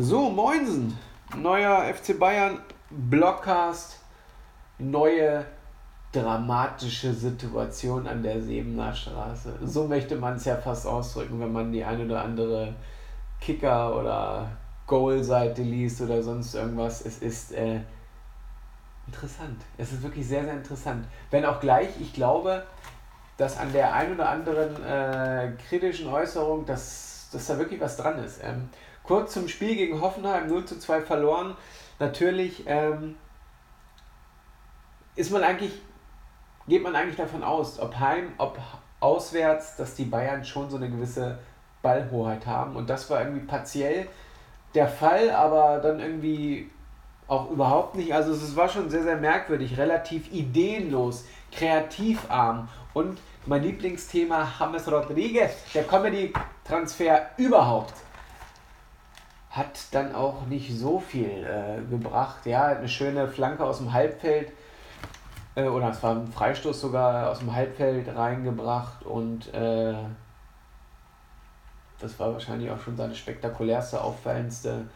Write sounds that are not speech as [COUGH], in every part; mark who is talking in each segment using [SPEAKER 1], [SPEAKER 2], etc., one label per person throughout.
[SPEAKER 1] So, Moinsen. Neuer FC Bayern Blockcast. Neue dramatische Situation an der Sebener Straße. So möchte man es ja fast ausdrücken, wenn man die eine oder andere Kicker- oder Goal-Seite liest oder sonst irgendwas. Es ist äh, interessant. Es ist wirklich sehr, sehr interessant. Wenn auch gleich, ich glaube, dass an der einen oder anderen äh, kritischen Äußerung, dass, dass da wirklich was dran ist. Ähm, kurz zum Spiel gegen Hoffenheim 0 zu 2 verloren. Natürlich ähm, ist man eigentlich, geht man eigentlich davon aus, ob heim, ob auswärts, dass die Bayern schon so eine gewisse Ballhoheit haben. Und das war irgendwie partiell der Fall, aber dann irgendwie auch überhaupt nicht. Also es war schon sehr, sehr merkwürdig, relativ ideenlos, kreativarm und mein Lieblingsthema James Rodriguez, der Comedy-Transfer überhaupt, hat dann auch nicht so viel äh, gebracht. Ja, eine schöne Flanke aus dem Halbfeld äh, oder es war ein Freistoß sogar aus dem Halbfeld reingebracht und äh, das war wahrscheinlich auch schon seine spektakulärste, auffallendste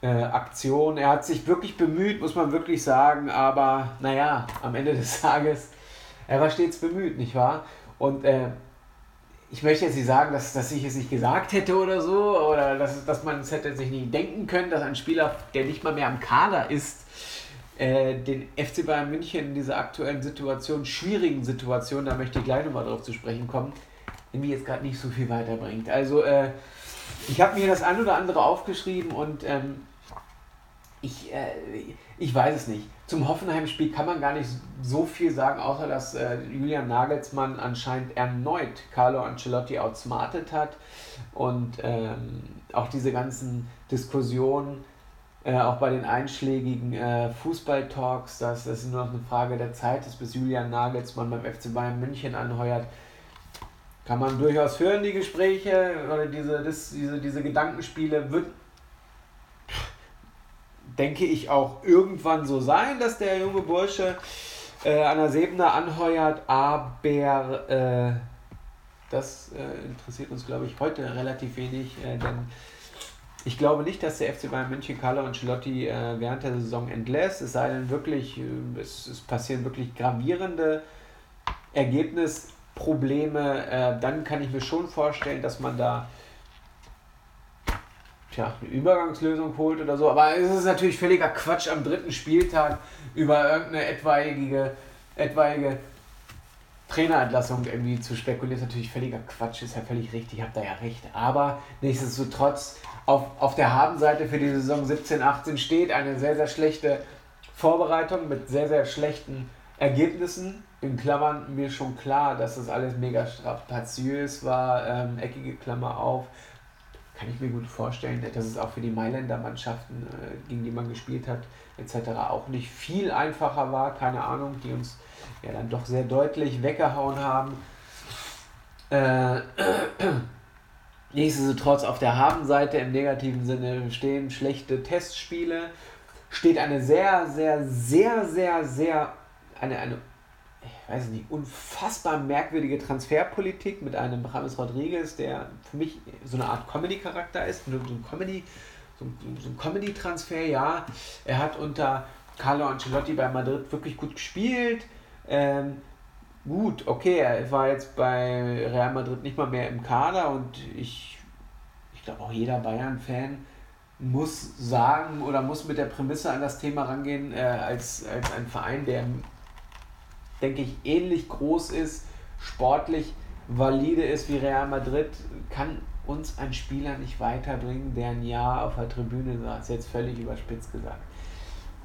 [SPEAKER 1] äh, Aktion. Er hat sich wirklich bemüht, muss man wirklich sagen, aber naja, am Ende des [LAUGHS] Tages, er war stets bemüht, nicht wahr? Und äh, ich möchte jetzt nicht sagen, dass, dass ich es nicht gesagt hätte oder so, oder dass, dass man es hätte sich nicht denken können, dass ein Spieler, der nicht mal mehr am Kader ist, äh, den FC Bayern München in dieser aktuellen Situation, schwierigen Situation, da möchte ich gleich nochmal drauf zu sprechen kommen, irgendwie jetzt gerade nicht so viel weiterbringt. Also äh, ich habe mir das ein oder andere aufgeschrieben und ähm, ich, äh, ich weiß es nicht. Zum Hoffenheim-Spiel kann man gar nicht so viel sagen, außer dass äh, Julian Nagelsmann anscheinend erneut Carlo Ancelotti outsmartet hat und ähm, auch diese ganzen Diskussionen, äh, auch bei den einschlägigen äh, Fußball-Talks, dass es nur noch eine Frage der Zeit ist, bis Julian Nagelsmann beim FC Bayern München anheuert kann man durchaus hören, die Gespräche oder diese, das, diese, diese Gedankenspiele. Wird, denke ich, auch irgendwann so sein, dass der junge Bursche äh, an der Sebener anheuert, aber äh, das äh, interessiert uns, glaube ich, heute relativ wenig, äh, denn ich glaube nicht, dass der FC Bayern München Carlo Ancelotti äh, während der Saison entlässt, es sei denn wirklich, äh, es, es passieren wirklich gravierende Ergebnisse Probleme, äh, dann kann ich mir schon vorstellen, dass man da tja, eine Übergangslösung holt oder so. Aber es ist natürlich völliger Quatsch am dritten Spieltag über irgendeine etwaige, etwaige Trainerentlassung irgendwie zu spekulieren. Ist natürlich völliger Quatsch, ist ja völlig richtig, ich habe da ja recht. Aber nichtsdestotrotz, auf, auf der Habenseite für die Saison 17, 18 steht eine sehr, sehr schlechte Vorbereitung mit sehr, sehr schlechten Ergebnissen in Klammern mir schon klar, dass das alles mega strapaziös war, ähm, eckige Klammer auf. Kann ich mir gut vorstellen, dass es auch für die Mailänder Mannschaften, äh, gegen die man gespielt hat, etc. auch nicht viel einfacher war. Keine Ahnung, die uns ja dann doch sehr deutlich weggehauen haben. Äh, [CLEARS THROAT] Nichtsdestotrotz auf der Habenseite im negativen Sinne stehen schlechte Testspiele, steht eine sehr, sehr, sehr, sehr, sehr, eine, eine ich weiß nicht, unfassbar merkwürdige Transferpolitik mit einem James Rodriguez, der für mich so eine Art Comedy-Charakter ist, so ein Comedy, so ein, Comedy-Transfer, ja. Er hat unter Carlo Ancelotti bei Madrid wirklich gut gespielt. Ähm, gut, okay, er war jetzt bei Real Madrid nicht mal mehr im Kader und ich, ich glaube auch jeder Bayern-Fan muss sagen oder muss mit der Prämisse an das Thema rangehen, äh, als, als ein Verein, der denke ich, ähnlich groß ist, sportlich valide ist wie Real Madrid, kann uns ein Spieler nicht weiterbringen, der ein Jahr auf der Tribüne saß. Jetzt völlig überspitzt gesagt.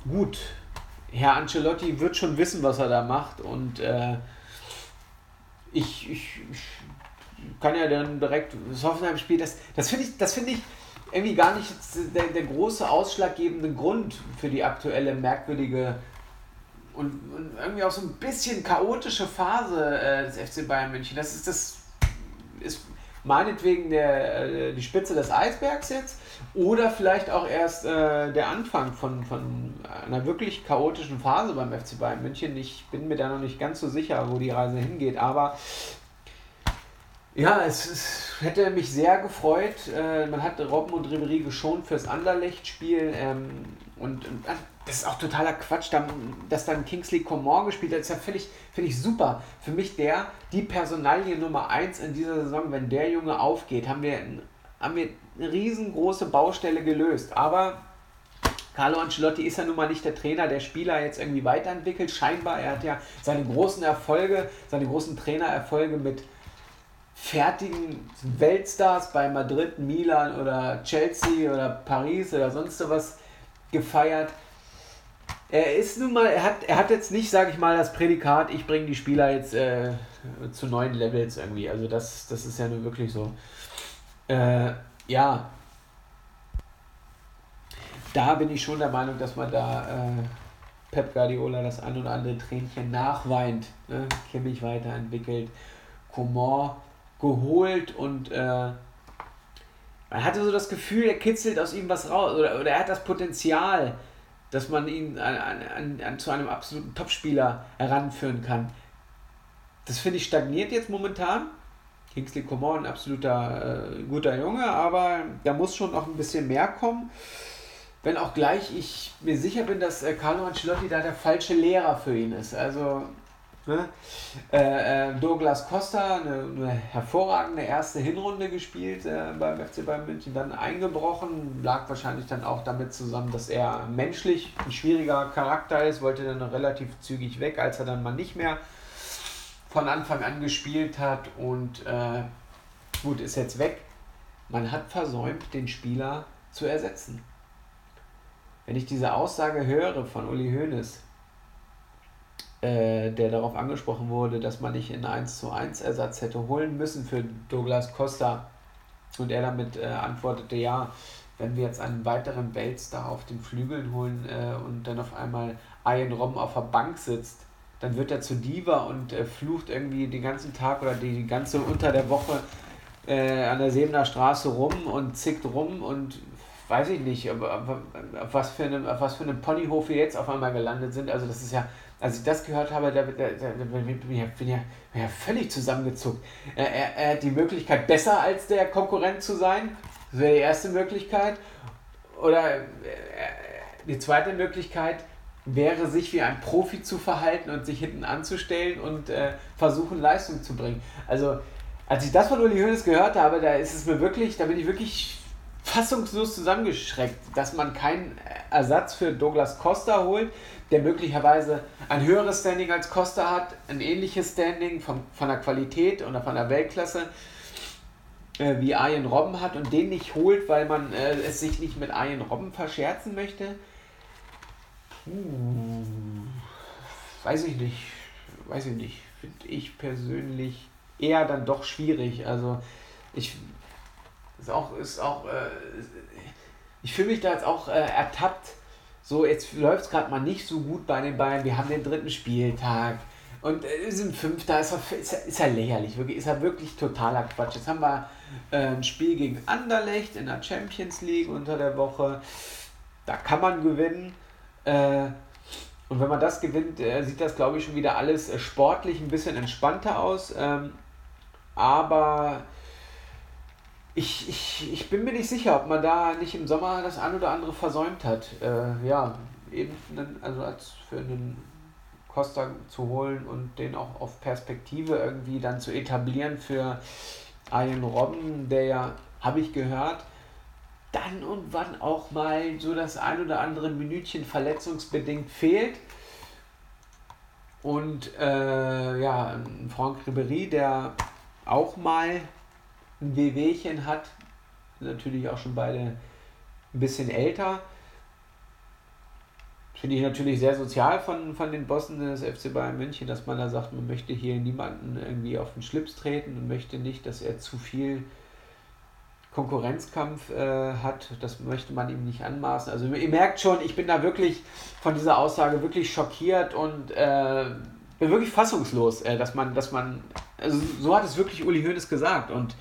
[SPEAKER 1] Gut, Herr Ancelotti wird schon wissen, was er da macht und äh, ich, ich, ich, kann ja dann direkt das Hoffenheim-Spiel, das, das finde ich, find ich irgendwie gar nicht der, der große ausschlaggebende Grund für die aktuelle merkwürdige und, und irgendwie auch so ein bisschen chaotische Phase äh, des FC Bayern München. Das ist das ist meinetwegen der, äh, die Spitze des Eisbergs jetzt oder vielleicht auch erst äh, der Anfang von, von einer wirklich chaotischen Phase beim FC Bayern München. Ich bin mir da noch nicht ganz so sicher, wo die Reise hingeht, aber Ja, es, es, hätte mich sehr gefreut. Äh, man hat Robben und Ribery geschont fürs Anderlecht-Spiel. Ähm, und, und, das ist auch totaler Quatsch, dass dann Kingsley Coman gespielt hat. Das ist ja völlig, finde ich super. Für mich der, die Personalie Nummer 1 in dieser Saison, wenn der Junge aufgeht, haben wir, haben wir eine riesengroße Baustelle gelöst. Aber Carlo Ancelotti ist ja nun mal nicht der Trainer, der Spieler jetzt irgendwie weiterentwickelt. Scheinbar, er hat ja seine großen Erfolge, seine großen Trainererfolge mit fertigen Weltstars bei Madrid, Milan oder Chelsea oder Paris oder sonst was gefeiert. Er ist nun mal, er hat, er hat jetzt nicht, sage ich mal, das Prädikat, ich bringe die Spieler jetzt äh, zu neuen Levels irgendwie. Also das, das ist ja nun wirklich so. Äh, ja, da bin ich schon der Meinung, dass man da äh, Pep Guardiola das ein oder andere Tränchen nachweint. Ne? Kimmich weiterentwickelt, Coman geholt und äh, man hatte so das Gefühl, er kitzelt aus ihm was raus oder, oder er hat das Potenzial, dass man ihn an, an, an, zu einem absoluten Topspieler heranführen kann. Das finde ich stagniert jetzt momentan. Kingsley Coman, ein absoluter äh, guter Junge, aber da muss schon noch ein bisschen mehr kommen. Wenn auch gleich ich mir sicher bin, dass äh, Carlo Ancelotti da der falsche Lehrer für ihn ist. Also Ne? Äh, äh, Douglas Costa, eine, eine, hervorragende erste Hinrunde gespielt äh, beim FC Bayern München, dann eingebrochen, lag wahrscheinlich dann auch damit zusammen, dass er menschlich ein schwieriger Charakter ist, wollte dann relativ zügig weg, als er dann mal nicht mehr von Anfang an gespielt hat und äh, gut, ist jetzt weg. Man hat versäumt, den Spieler zu ersetzen. Wenn ich diese Aussage höre von Uli Hoeneß, äh, der darauf angesprochen wurde, dass man nicht in 1 zu 1 Ersatz hätte holen müssen für Douglas Costa. Und er damit äh, antwortete, ja, wenn wir jetzt einen weiteren Weltstar auf den Flügeln holen äh, und dann auf einmal Ian Robben auf der Bank sitzt, dann wird er zu Diva und äh, flucht irgendwie den ganzen Tag oder die ganze unter der Woche äh, an der Sebener Straße rum und zickt rum und weiß ich nicht, auf, auf, auf was für einem, auf was für einem Ponyhof wir jetzt auf einmal gelandet sind. Also das ist ja als ich das gehört habe, da, da, da, bin, ich, ich, bin ja völlig zusammengezuckt. Er, er, er, hat die Möglichkeit, besser als der Konkurrent zu sein. Das wäre die erste Möglichkeit. Oder äh, die zweite Möglichkeit wäre, sich wie ein Profi zu verhalten und sich hinten anzustellen und äh, versuchen, Leistung zu bringen. Also, als ich das von Uli Hoeneß gehört habe, da ist es mir wirklich, da bin ich wirklich fassungslos zusammengeschreckt, dass man keinen Ersatz für Douglas Costa holt, der möglicherweise ein höheres Standing als Costa hat, ein ähnliches Standing von, von der Qualität oder von der Weltklasse äh, wie Arjen Robben hat und den nicht holt, weil man äh, es sich nicht mit Arjen Robben verscherzen möchte. Puh, weiß ich nicht. Weiß ich nicht. Finde ich persönlich eher dann doch schwierig. Also ich ist auch, ist auch, äh, ich fühle mich da jetzt auch äh, ertappt so, jetzt läuft es gerade mal nicht so gut bei den Bayern. Wir haben den dritten Spieltag und äh, sind Fünfter. Ist, ist, ist ja lächerlich, wirklich, ist ja wirklich totaler Quatsch. Jetzt haben wir äh, ein Spiel gegen Anderlecht in der Champions League unter der Woche. Da kann man gewinnen. Äh, und wenn man das gewinnt, äh, sieht das, glaube ich, schon wieder alles äh, sportlich ein bisschen entspannter aus. Ähm, aber ich, ich, ich bin mir nicht sicher, ob man da nicht im Sommer das ein oder andere versäumt hat. Äh, ja, eben einen, also als für einen Costa zu holen und den auch auf Perspektive irgendwie dann zu etablieren für einen Robben, der ja, habe ich gehört, dann und wann auch mal so das ein oder andere Minütchen verletzungsbedingt fehlt. Und äh, ja, Franck Ribéry, der auch mal ein Wehwehchen hat, natürlich auch schon beide ein bisschen älter. Finde ich natürlich sehr sozial von, von den Bossen des FC Bayern München, dass man da sagt, man möchte hier niemanden irgendwie auf den Schlips treten und möchte nicht, dass er zu viel Konkurrenzkampf äh, hat. Das möchte man ihm nicht anmaßen. Also ihr merkt schon, ich bin da wirklich von dieser Aussage wirklich schockiert und äh, bin wirklich fassungslos, äh, dass man, dass man, also so hat es wirklich Uli Hoeneß gesagt und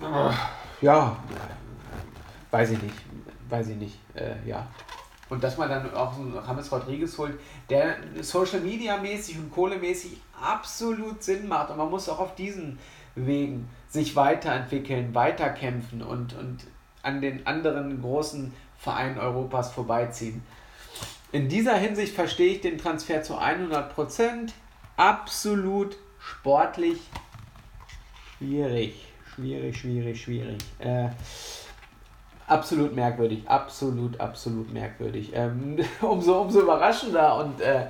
[SPEAKER 1] äh, ja, weiß ich nicht, weiß ich nicht, äh, ja. Und dass man dann auch einen James Rodriguez holt, der Social Media mäßig und Kohlemäßig absolut Sinn macht. Und man muss auch auf diesen Wegen sich weiterentwickeln, weiterkämpfen und, und an den anderen großen Vereinen Europas vorbeiziehen. In dieser Hinsicht verstehe ich den Transfer zu 100%. Absolut sportlich schwierig. Schwierig, schwierig, schwierig. Äh, absolut merkwürdig. Absolut, absolut merkwürdig. Ähm, [LAUGHS] umso, umso überraschender und äh,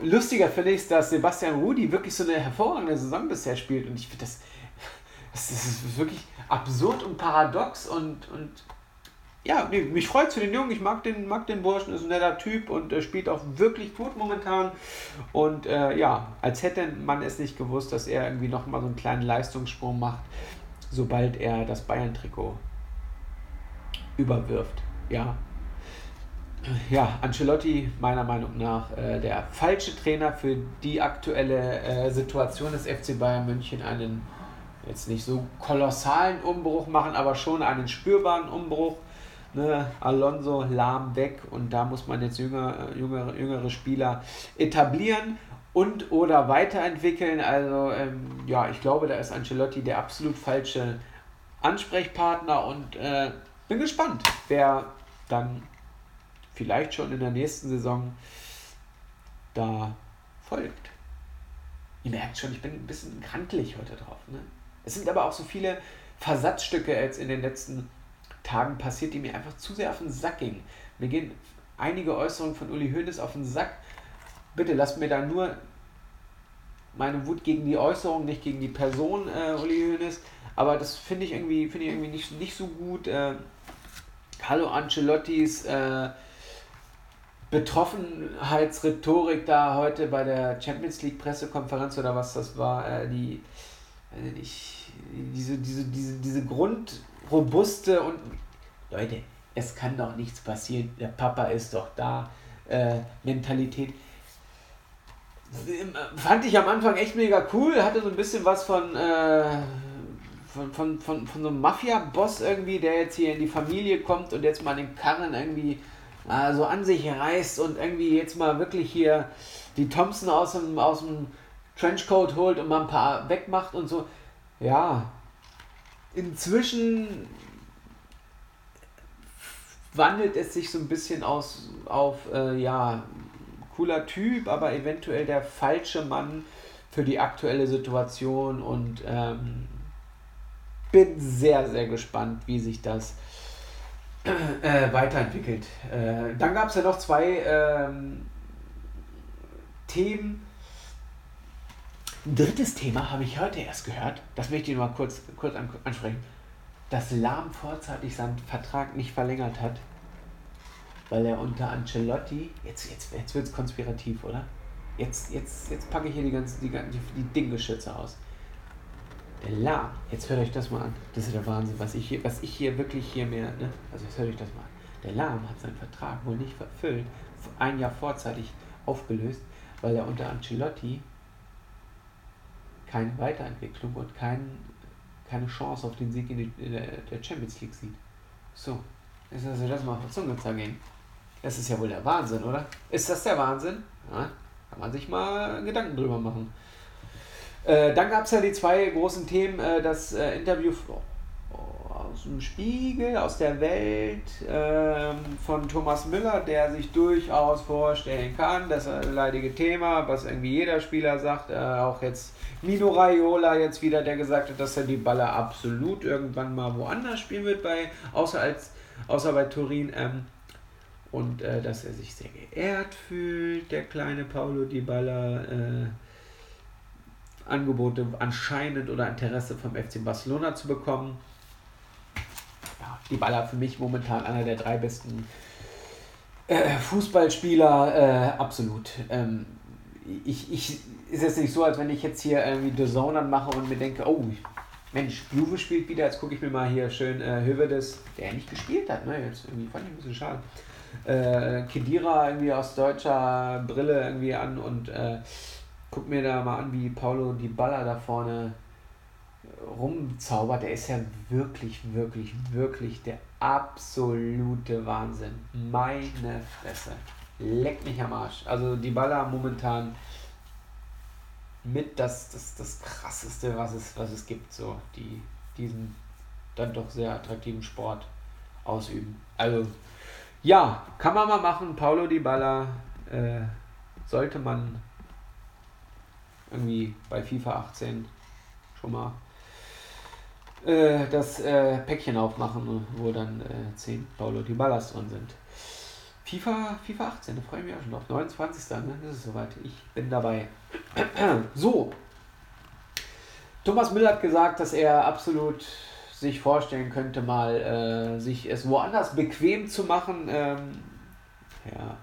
[SPEAKER 1] lustiger finde ich es, dass Sebastian Rudi wirklich so eine hervorragende Saison bisher spielt. Und ich finde das, [LAUGHS] das ist wirklich absurd und paradox und, und ja, nee, mich freut für den Jungen. Ich mag den, mag den Burschen, ist ein netter Typ und äh, spielt auch wirklich gut momentan. Und äh, ja, als hätte man es nicht gewusst, dass er irgendwie nochmal so einen kleinen Leistungssprung macht, sobald er das Bayern-Trikot überwirft. Ja. Ja, Ancelotti meiner Meinung nach äh, der falsche Trainer für die aktuelle äh, Situation des FC Bayern München. Einen jetzt nicht so kolossalen Umbruch machen, aber schon einen spürbaren Umbruch Ne, Alonso lahm weg und da muss man jetzt jünger, jüngere, jüngere Spieler etablieren und oder weiterentwickeln. Also ähm, ja, ich glaube, da ist Ancelotti der absolut falsche Ansprechpartner und äh, bin gespannt, wer dann vielleicht schon in der nächsten Saison da folgt. Ihr merkt schon, ich bin ein bisschen krantlich heute drauf. Ne? Es sind aber auch so viele Versatzstücke jetzt in den letzten Tagen passiert, die mir einfach zu sehr auf den Sack gingen. Mir gehen einige Äußerungen von Uli Hoeneß auf den Sack. Bitte lasst mir da nur meine Wut gegen die Äußerung, nicht gegen die Person äh, Uli Hoeneß. Aber das finde ich irgendwie, finde ich irgendwie nicht, nicht so gut. Äh, Hallo Ancelottis äh, Betroffenheitsrhetorik da heute bei der Champions League Pressekonferenz oder was das war, äh, die, äh, nicht, diese, diese, diese, diese Grund, robuste und Leute, es kann doch nichts passieren, der Papa ist doch da, äh, Mentalität. Fand ich am Anfang echt mega cool, hatte so ein bisschen was von, äh, von, von, von, von so einem Mafia-Boss irgendwie, der jetzt hier in die Familie kommt und jetzt mal den Karren irgendwie äh, so an sich reißt und irgendwie jetzt mal wirklich hier die Thompson aus dem, aus dem Trenchcoat holt und mal ein paar wegmacht und so. Ja, inzwischen wandelt es sich so ein bisschen aus auf, äh, ja, cooler Typ, aber eventuell der falsche Mann für die aktuelle Situation und ähm, bin sehr, sehr gespannt, wie sich das äh, weiterentwickelt. Äh, dann gab es ja noch zwei ähm, Themen, drittes Thema habe ich heute erst gehört, das möchte ich nur mal kurz, kurz ansprechen, dass Lahm vorzeitig seinen Vertrag nicht verlängert hat, weil er unter Ancelotti, jetzt, jetzt, jetzt wird es konspirativ, oder? Jetzt, jetzt, jetzt packe ich hier die ganzen die, die, die Dinggeschütze aus. Der Lahm, jetzt hört euch das mal an. Das ist der Wahnsinn, was ich hier, was ich hier wirklich hier mehr, ne? Also jetzt hört euch das mal an. Der Lahm hat seinen Vertrag wohl nicht verfüllt, ein Jahr vorzeitig aufgelöst, weil er unter Ancelotti keine Weiterentwicklung und kein, keine Chance auf den Sieg in, die, in der Champions League sieht. So, ist also das mal auf der Zunge zergehen. Das ist ja wohl der Wahnsinn, oder? Ist das der Wahnsinn? Ja, kann man sich mal Gedanken drüber machen. Äh, dann gab es ja die zwei großen Themen, äh, das äh, Interview aus dem Spiegel, aus der Welt ähm, von Thomas Müller, der sich durchaus vorstellen kann, das leidige Thema, was irgendwie jeder Spieler sagt, äh, auch jetzt Mino Raiola jetzt wieder, der gesagt hat, dass er die Baller absolut irgendwann mal woanders spielen wird, bei, außer, als, außer bei Turin. Ähm, und äh, dass er sich sehr geehrt fühlt, der kleine Paulo Di Balla. Äh, Angebote anscheinend oder Interesse vom FC Barcelona zu bekommen die Baller für mich momentan einer der drei besten äh, Fußballspieler, äh, absolut. Ähm, ich, ich, ist jetzt nicht so, als wenn ich jetzt hier irgendwie The Zone anmache und mir denke, oh, Mensch, Juve spielt wieder, jetzt gucke ich mir mal hier schön äh, Hövedes, der nicht gespielt hat, ne? Jetzt irgendwie fand ich ein bisschen schade. Äh, Kedira irgendwie aus deutscher Brille irgendwie an und äh, guck mir da mal an, wie Paulo die Baller da vorne rumzaubert, der ist ja wirklich, wirklich, wirklich der absolute Wahnsinn. Meine Fresse. Leck mich am Arsch. Also die Baller momentan mit das, das, das krasseste, was es, was es gibt, so die diesen dann doch sehr attraktiven Sport ausüben. Also ja, kann man mal machen. Paulo Di Balla äh, sollte man irgendwie bei FIFA 18 schon mal äh, das äh, Päckchen aufmachen, wo dann äh, 10 Paulo Di Ballas drin sind. FIFA, FIFA 18, da freue ich mich auch schon drauf. 29. Ne? Das ist soweit. Ich bin dabei. [CLEARS THROAT] so. Thomas Müller hat gesagt, dass er absolut sich vorstellen könnte, mal äh, sich es woanders bequem zu machen. Ähm, ja.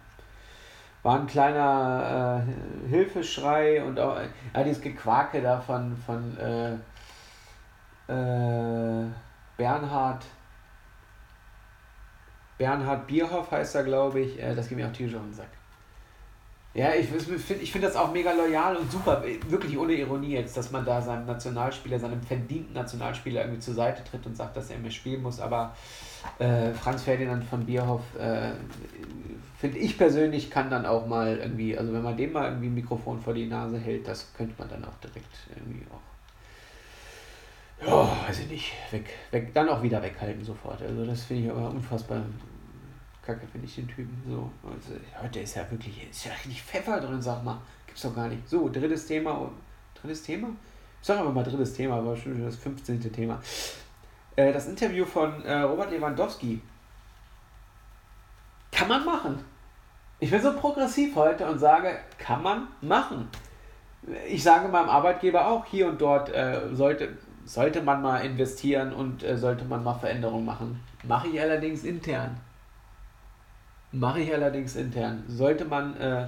[SPEAKER 1] War ein kleiner äh, Hilfeschrei und auch ja, dieses Gequake da von, von äh, äh Bernhard Bernhard Bierhoff heißt er, glaube ich. Äh, das geht mir auch tierisch auf den Sack. Ja, ich finde ich find das auch mega loyal und super, wirklich ohne Ironie jetzt, dass man da seinem Nationalspieler, seinem verdienten Nationalspieler irgendwie zur Seite tritt und sagt, dass er mehr spielen muss. Aber äh, Franz Ferdinand von Bierhoff, äh, finde ich persönlich, kann dann auch mal irgendwie, also wenn man dem mal irgendwie ein Mikrofon vor die Nase hält, das könnte man dann auch direkt irgendwie auch, ja, weiß ich nicht, weg, weg, dann auch wieder weghalten sofort. Also das finde ich aber unfassbar kacke, finde ich den Typen. So, also, heute ist ja wirklich, ist ja richtig Pfeffer drin, sag mal. Gibt's doch gar nicht. So, drittes Thema. Drittes Thema? Ich sag aber mal drittes Thema, aber schon das 15. Thema. Äh, das Interview von äh, Robert Lewandowski. Kann man machen. Ich bin so progressiv heute und sage, kann man machen. Ich sage meinem Arbeitgeber auch, hier und dort äh, sollte, sollte man mal investieren und äh, sollte man mal Veränderungen machen. Mache ich allerdings intern. Mache ich allerdings intern. Sollte man äh,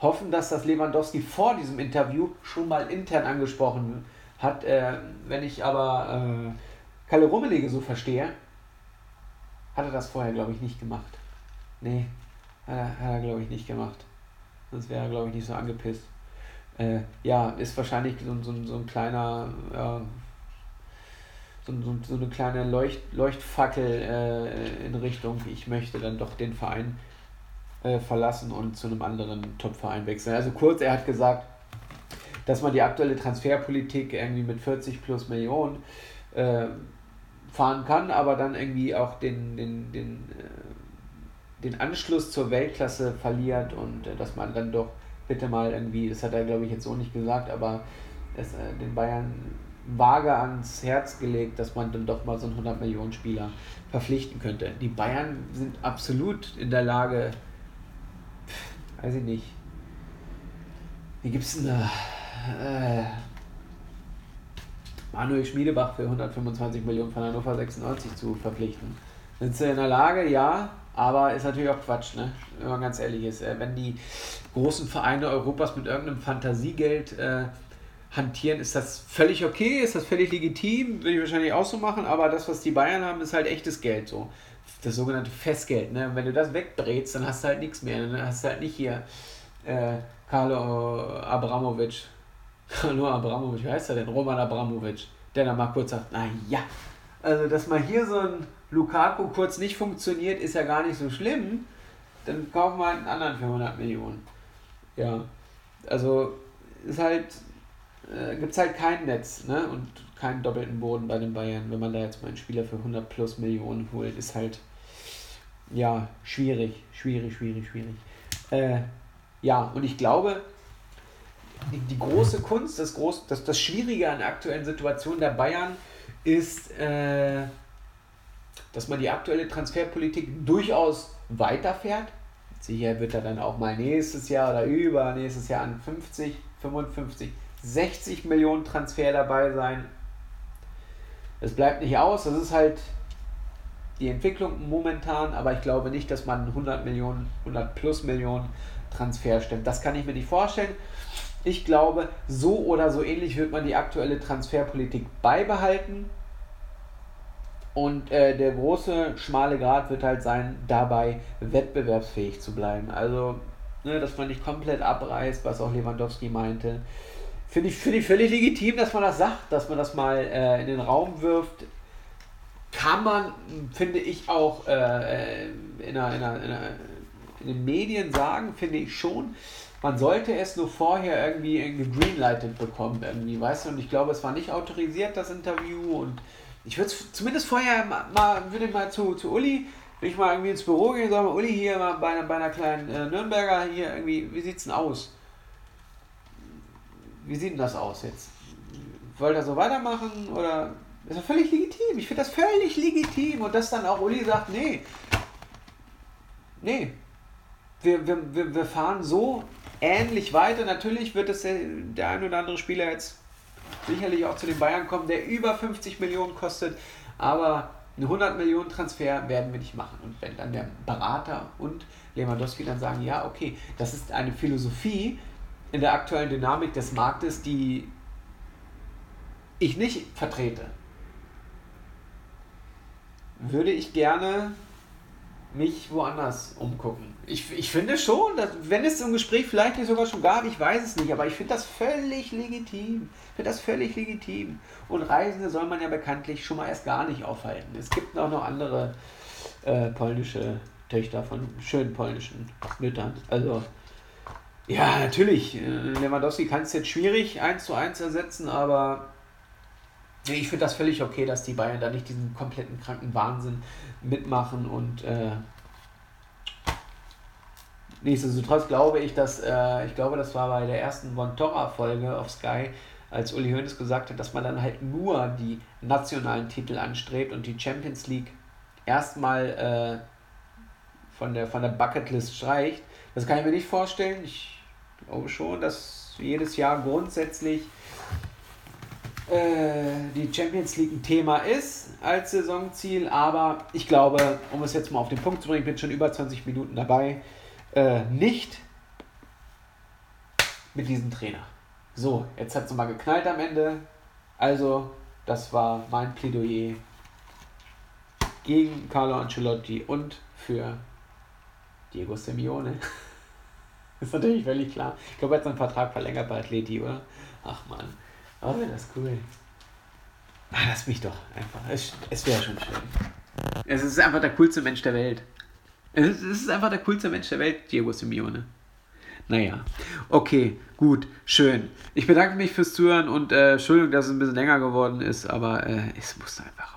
[SPEAKER 1] hoffen, dass das Lewandowski vor diesem Interview schon mal intern angesprochen hat. Äh, wenn ich aber äh, Kalle Rummelige so verstehe, hat er das vorher, glaube ich, nicht gemacht. Nee, hat er, hat er glaube ich, nicht gemacht. Sonst wäre er, glaube ich, nicht so angepisst. Äh, ja, ist wahrscheinlich so, so, so ein kleiner so, so, so eine kleine Leucht, Leuchtfackel äh, in Richtung, ich möchte dann doch den Verein äh, verlassen und zu einem anderen Top-Verein wechseln. Also kurz, er hat gesagt, dass man die aktuelle Transferpolitik irgendwie mit 40 plus Millionen äh, fahren kann, aber dann irgendwie auch den, den, den, äh, den Anschluss zur Weltklasse verliert und äh, dass man dann doch bitte mal irgendwie, das hat er glaube ich jetzt so nicht gesagt, aber es, äh, den Bayern vage ans Herz gelegt, dass man dann doch mal so einen 100 Millionen Spieler verpflichten könnte. Die Bayern sind absolut in der Lage, pff, weiß ich nicht, wie gibt es denn da? Äh, Manuel Schmiedebach für 125 Millionen von Hannover 96 zu verpflichten. Sind sie in der Lage? Ja, aber ist natürlich auch Quatsch, ne? wenn man ganz ehrlich ist. Äh, wenn die großen Vereine Europas mit irgendeinem Fantasiegeld äh, hantieren, ist das völlig okay, ist das völlig legitim, würde ich wahrscheinlich auch so machen, aber das, was die Bayern haben, ist halt echtes Geld so. Das sogenannte Festgeld. Ne? wenn du das wegbrätst, dann hast du halt nichts mehr. Dann hast du halt nicht hier äh, Carlo Abramovic. [LAUGHS] Carlo Abramovic, wie heißt er denn? Roman Abramovic, der dann mal kurz sagt, na ja, also dass mal hier so ein Lukaku kurz nicht funktioniert, ist ja gar nicht so schlimm. Dann kaufen wir halt einen anderen für 100 Millionen. Ja, also ist halt äh, gibt es halt kein Netz ne? und keinen doppelten Boden bei den Bayern. Wenn man da jetzt mal einen Spieler für 100 plus Millionen holt, ist halt ja schwierig, schwierig, schwierig, schwierig. Äh, ja, und ich glaube, die, die große Kunst, das, groß, das, das Schwierige an der aktuellen Situation der Bayern ist, äh, dass man die aktuelle Transferpolitik durchaus weiterfährt. Sicher wird er dann auch mal nächstes Jahr oder über nächstes Jahr an 50, 55 60 Millionen Transfer dabei sein. Es bleibt nicht aus, das ist halt die Entwicklung momentan, aber ich glaube nicht, dass man 100 Millionen, 100 plus Millionen Transfer stimmt. Das kann ich mir nicht vorstellen. Ich glaube, so oder so ähnlich wird man die aktuelle Transferpolitik beibehalten. Und äh, der große, schmale Grad wird halt sein, dabei wettbewerbsfähig zu bleiben. Also, ne, dass man nicht komplett abreißt, was auch Lewandowski meinte Finde ich, find ich völlig legitim, dass man das sagt, dass man das mal äh, in den Raum wirft. Kann man, finde ich, auch äh, äh in, einer, in, einer, in, einer, in den Medien sagen, finde ich schon. Man sollte es nur vorher irgendwie gegreenlightet bekommen, irgendwie, weißt du? Und ich glaube, es war nicht autorisiert, das Interview. Und ich würde es zumindest vorher mal, würde mal zu, zu Uli, wenn ich mal irgendwie ins Büro gehen soll, Uli hier mal bei einer, bei einer kleinen äh, Nürnberger hier irgendwie, wie sieht's denn aus? Wie sieht denn das aus jetzt? Wollt ihr so weitermachen oder ist ja völlig legitim. Ich finde das völlig legitim. Und dass dann auch Uli sagt, nee, nee, wir, wir, wir, wir fahren so ähnlich weiter. Natürlich wird es der, der ein oder andere Spieler jetzt sicherlich auch zu den Bayern kommen, der über 50 Millionen kostet. Aber einen 100 Millionen Transfer werden wir nicht machen. Und wenn dann der Berater und Lewandowski dann sagen, ja, okay, das ist eine Philosophie in der aktuellen Dynamik des Marktes, die ich nicht vertrete, würde ich gerne mich woanders umgucken. Ich, ich finde schon, dass, wenn es so ein Gespräch vielleicht nicht sogar schon gab, ich weiß es nicht, aber ich finde das völlig legitim. Ich finde das völlig legitim. Und Reisende soll man ja bekanntlich schon mal erst gar nicht aufhalten. Es gibt auch noch andere äh, polnische Töchter von schönen polnischen Müttern. Also, ja, natürlich. Äh, Lewandowski kann es jetzt schwierig eins zu eins ersetzen, aber ich finde das völlig okay, dass die Bayern da nicht diesen kompletten kranken Wahnsinn mitmachen und äh, nichtsdestotrotz glaube ich, dass äh, ich glaube, das war bei der ersten Von Torra Folge auf Sky, als Uli Hoeneß gesagt hat, dass man dann halt nur die nationalen Titel anstrebt und die Champions League erstmal äh, von der von der Bucketlist streicht. Das kann ich mir nicht vorstellen. Ich glaube schon, dass jedes Jahr grundsätzlich äh, die Champions League ein Thema ist als Saisonziel, aber ich glaube, um es jetzt mal auf den Punkt zu bringen, ich bin schon über 20 Minuten dabei, äh, nicht mit diesem Trainer. So, jetzt hat es mal geknallt am Ende. Also, das war mein Plädoyer gegen Carlo Ancelotti und für Diego Simeone. [LAUGHS] ist natürlich völlig klar. Ich glaube, er hat seinen Vertrag verlängert bei Atleti, oder? Ach man. Oh, das ist cool. Ah, lass mich doch einfach. Es, es wäre schon schön. Es ist einfach der coolste Mensch der Welt. Es ist einfach der coolste Mensch der Welt, Diego Simeone. Naja, okay, gut, schön. Ich bedanke mich fürs Zuhören und äh, Entschuldigung, dass es ein bisschen länger geworden ist, aber äh, es musste einfach